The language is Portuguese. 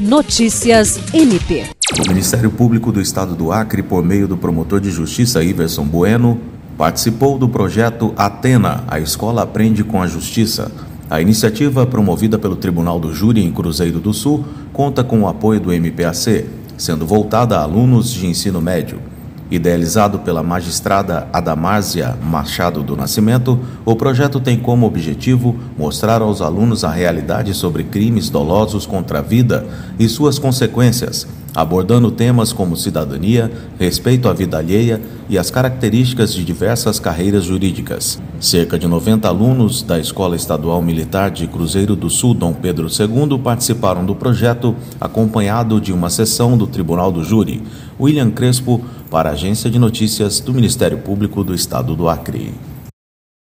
Notícias MP. O Ministério Público do Estado do Acre, por meio do promotor de justiça Iverson Bueno, participou do projeto Atena, a escola aprende com a justiça. A iniciativa, promovida pelo Tribunal do Júri em Cruzeiro do Sul, conta com o apoio do MPAC, sendo voltada a alunos de ensino médio. Idealizado pela magistrada Adamárcia Machado do Nascimento, o projeto tem como objetivo mostrar aos alunos a realidade sobre crimes dolosos contra a vida e suas consequências, abordando temas como cidadania, respeito à vida alheia e as características de diversas carreiras jurídicas. Cerca de 90 alunos da Escola Estadual Militar de Cruzeiro do Sul Dom Pedro II participaram do projeto, acompanhado de uma sessão do Tribunal do Júri. William Crespo, para a Agência de Notícias do Ministério Público do Estado do Acre.